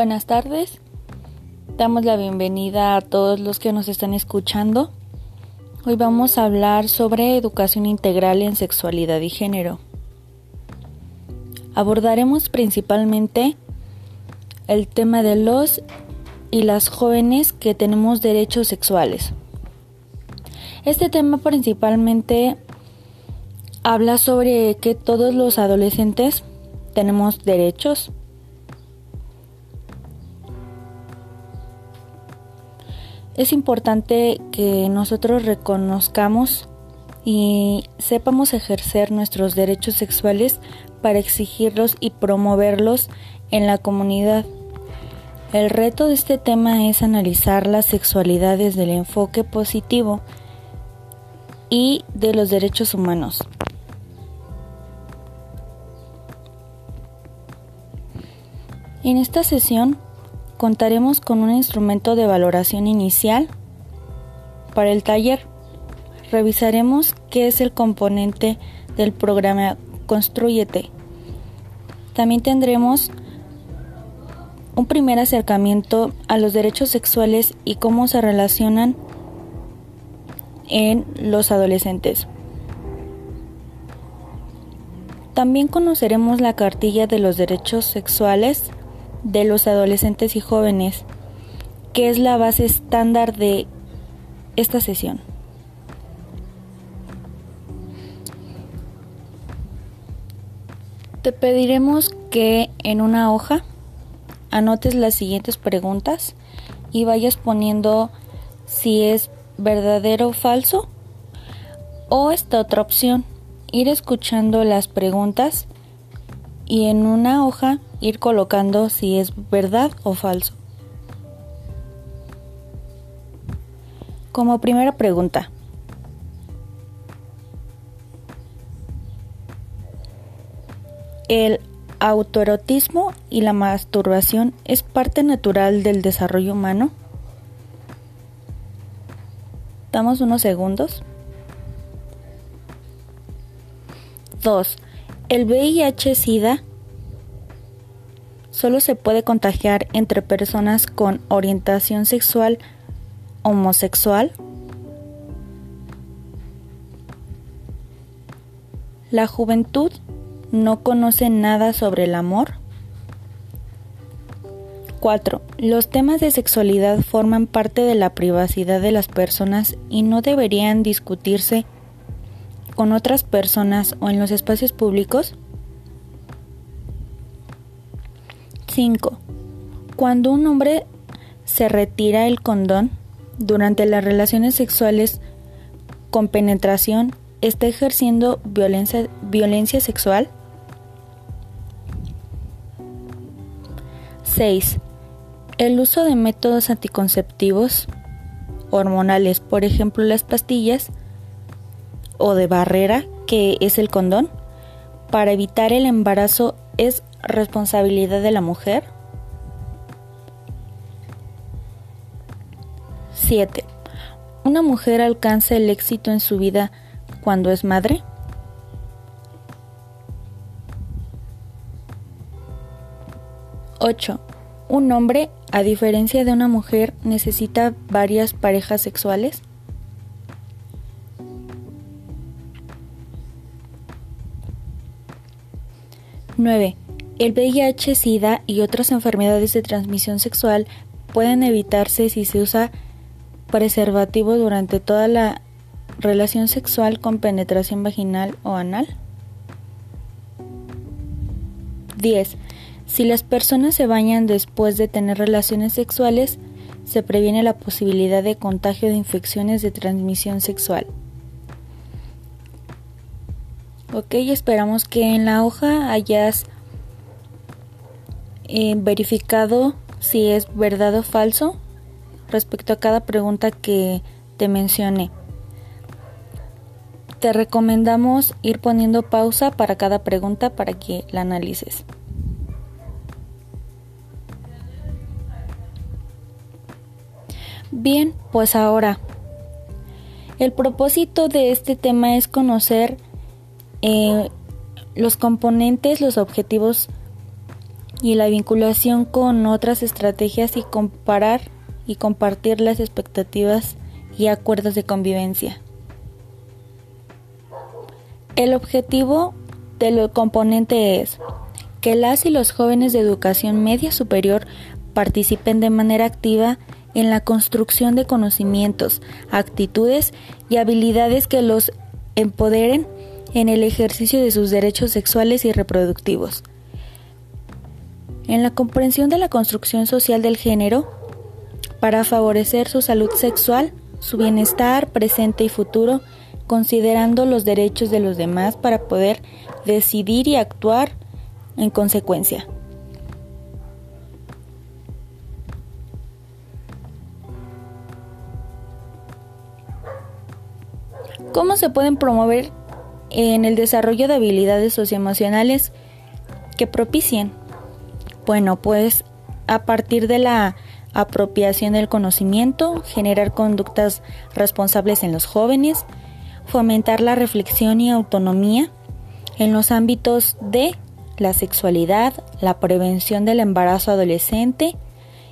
Buenas tardes. Damos la bienvenida a todos los que nos están escuchando. Hoy vamos a hablar sobre educación integral en sexualidad y género. Abordaremos principalmente el tema de los y las jóvenes que tenemos derechos sexuales. Este tema principalmente habla sobre que todos los adolescentes tenemos derechos Es importante que nosotros reconozcamos y sepamos ejercer nuestros derechos sexuales para exigirlos y promoverlos en la comunidad. El reto de este tema es analizar la sexualidad desde el enfoque positivo y de los derechos humanos. En esta sesión contaremos con un instrumento de valoración inicial. Para el taller, revisaremos qué es el componente del programa Construyete. También tendremos un primer acercamiento a los derechos sexuales y cómo se relacionan en los adolescentes. También conoceremos la cartilla de los derechos sexuales de los adolescentes y jóvenes, que es la base estándar de esta sesión. Te pediremos que en una hoja anotes las siguientes preguntas y vayas poniendo si es verdadero o falso o esta otra opción, ir escuchando las preguntas y en una hoja ir colocando si es verdad o falso. Como primera pregunta, ¿el autoerotismo y la masturbación es parte natural del desarrollo humano? Damos unos segundos. 2. ¿El VIH-Sida solo se puede contagiar entre personas con orientación sexual homosexual? ¿La juventud no conoce nada sobre el amor? 4. Los temas de sexualidad forman parte de la privacidad de las personas y no deberían discutirse con otras personas o en los espacios públicos. 5. Cuando un hombre se retira el condón durante las relaciones sexuales con penetración, ¿está ejerciendo violencia, violencia sexual? 6. El uso de métodos anticonceptivos hormonales, por ejemplo las pastillas, o de barrera, que es el condón, para evitar el embarazo es responsabilidad de la mujer. 7. ¿Una mujer alcanza el éxito en su vida cuando es madre? Ocho. ¿Un hombre, a diferencia de una mujer, necesita varias parejas sexuales? 9. El VIH, SIDA y otras enfermedades de transmisión sexual pueden evitarse si se usa preservativo durante toda la relación sexual con penetración vaginal o anal. 10. Si las personas se bañan después de tener relaciones sexuales, se previene la posibilidad de contagio de infecciones de transmisión sexual. Ok, esperamos que en la hoja hayas eh, verificado si es verdad o falso respecto a cada pregunta que te mencioné. Te recomendamos ir poniendo pausa para cada pregunta para que la analices. Bien, pues ahora, el propósito de este tema es conocer eh, los componentes, los objetivos y la vinculación con otras estrategias y comparar y compartir las expectativas y acuerdos de convivencia. El objetivo del componente es que las y los jóvenes de educación media superior participen de manera activa en la construcción de conocimientos, actitudes y habilidades que los empoderen en el ejercicio de sus derechos sexuales y reproductivos. En la comprensión de la construcción social del género, para favorecer su salud sexual, su bienestar presente y futuro, considerando los derechos de los demás para poder decidir y actuar en consecuencia. ¿Cómo se pueden promover en el desarrollo de habilidades socioemocionales que propicien? Bueno, pues a partir de la apropiación del conocimiento, generar conductas responsables en los jóvenes, fomentar la reflexión y autonomía en los ámbitos de la sexualidad, la prevención del embarazo adolescente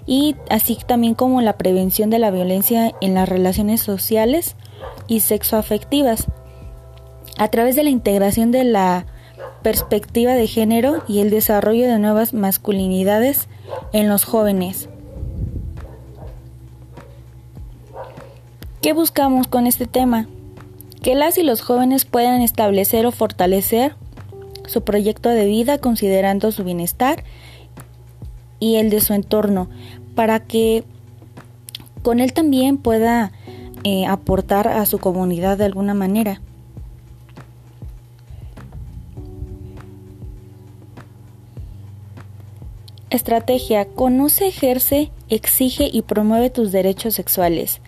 y así también como la prevención de la violencia en las relaciones sociales y sexoafectivas a través de la integración de la perspectiva de género y el desarrollo de nuevas masculinidades en los jóvenes. ¿Qué buscamos con este tema? Que las y los jóvenes puedan establecer o fortalecer su proyecto de vida considerando su bienestar y el de su entorno, para que con él también pueda eh, aportar a su comunidad de alguna manera. Estrategia. Conoce, ejerce, exige y promueve tus derechos sexuales.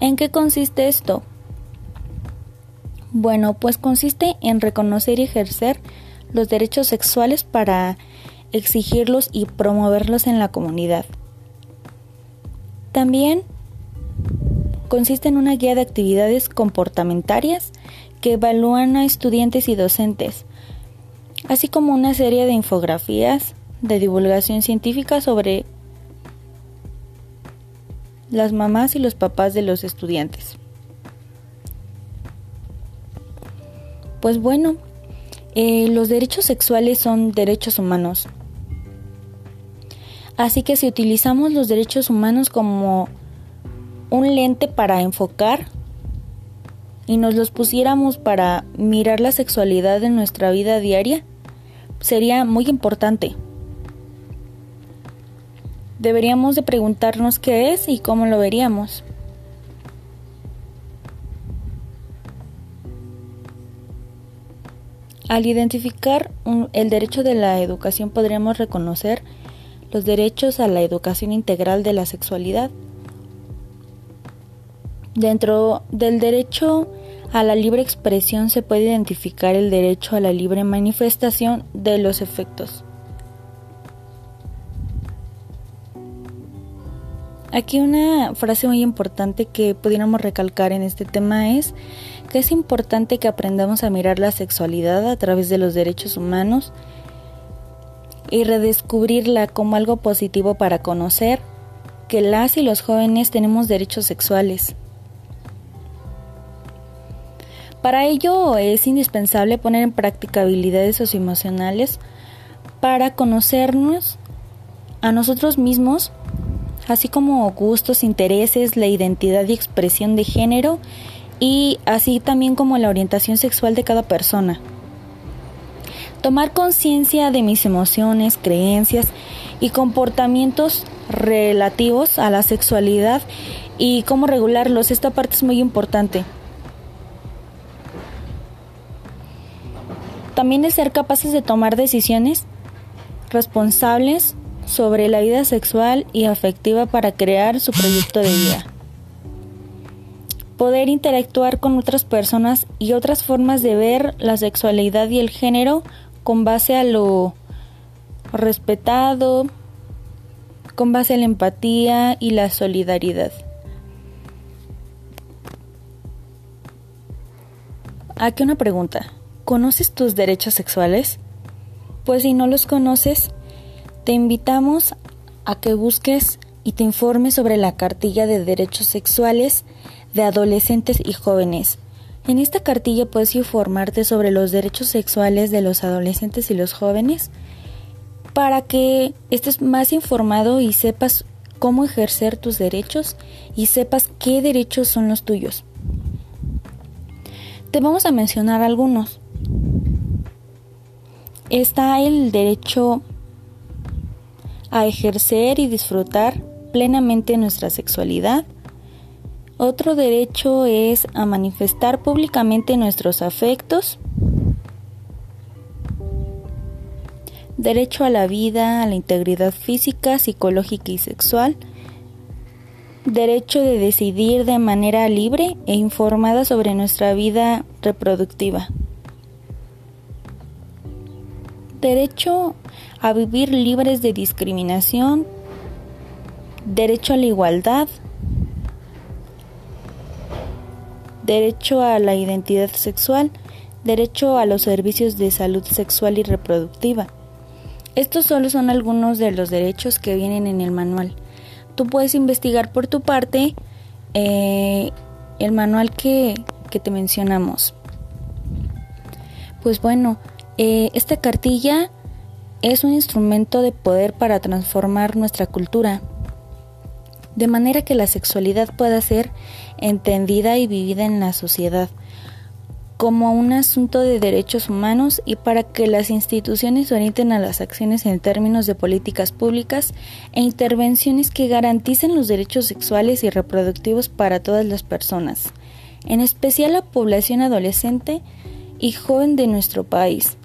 ¿En qué consiste esto? Bueno, pues consiste en reconocer y ejercer los derechos sexuales para exigirlos y promoverlos en la comunidad. También consiste en una guía de actividades comportamentarias que evalúan a estudiantes y docentes, así como una serie de infografías de divulgación científica sobre las mamás y los papás de los estudiantes. Pues bueno, eh, los derechos sexuales son derechos humanos. Así que si utilizamos los derechos humanos como un lente para enfocar y nos los pusiéramos para mirar la sexualidad en nuestra vida diaria, sería muy importante. Deberíamos de preguntarnos qué es y cómo lo veríamos. Al identificar el derecho de la educación podríamos reconocer los derechos a la educación integral de la sexualidad. Dentro del derecho a la libre expresión se puede identificar el derecho a la libre manifestación de los efectos. Aquí una frase muy importante que pudiéramos recalcar en este tema es que es importante que aprendamos a mirar la sexualidad a través de los derechos humanos y redescubrirla como algo positivo para conocer que las y los jóvenes tenemos derechos sexuales. Para ello es indispensable poner en práctica habilidades socioemocionales para conocernos a nosotros mismos así como gustos, intereses, la identidad y expresión de género y así también como la orientación sexual de cada persona. Tomar conciencia de mis emociones, creencias y comportamientos relativos a la sexualidad y cómo regularlos. Esta parte es muy importante. También es ser capaces de tomar decisiones responsables sobre la vida sexual y afectiva para crear su proyecto de vida. Poder interactuar con otras personas y otras formas de ver la sexualidad y el género con base a lo respetado, con base a la empatía y la solidaridad. Aquí una pregunta. ¿Conoces tus derechos sexuales? Pues si no los conoces, Te invitamos a que busques y te informes sobre la cartilla de derechos sexuales de adolescentes y jóvenes. En esta cartilla puedes informarte sobre los derechos sexuales de los adolescentes y los jóvenes para que estés más informado y sepas cómo ejercer tus derechos y sepas qué derechos son los tuyos. Te vamos a mencionar algunos. Está el derecho a ejercer y disfrutar plenamente nuestra sexualidad. Otro derecho es a manifestar públicamente nuestros afectos. Derecho a la vida, a la integridad física, psicológica y sexual. Derecho de decidir de manera libre e informada sobre nuestra vida reproductiva. Derecho a vivir libres de discriminación, derecho a la igualdad, derecho a la identidad sexual, derecho a los servicios de salud sexual y reproductiva. Estos solo son algunos de los derechos que vienen en el manual. Tú puedes investigar por tu parte eh, el manual que, que, te mencionamos. Pues bueno, eh, esta cartilla es un instrumento de poder para transformar nuestra cultura, de manera que la sexualidad pueda ser entendida y vivida en la sociedad como un asunto de derechos humanos y para que las instituciones orienten a las acciones en términos de políticas públicas e intervenciones que garanticen los derechos sexuales y reproductivos para todas las personas, en especial la población adolescente y joven de nuestro país,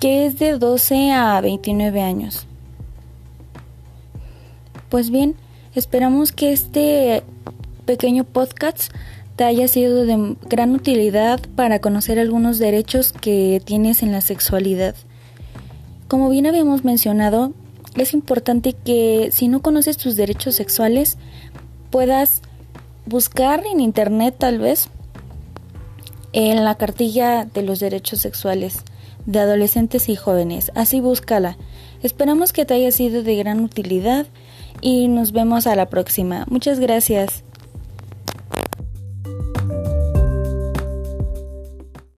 que es de 12 a 29 años. Pues bien, esperamos que este pequeño podcast te haya sido de gran utilidad para conocer algunos derechos que tienes en la sexualidad. Como bien habíamos mencionado, es importante que si no conoces tus derechos sexuales, puedas buscar en internet tal vez en la cartilla de los derechos sexuales de adolescentes y jóvenes. Así búscala. Esperamos que te haya sido de gran utilidad y nos vemos a la próxima. Muchas gracias.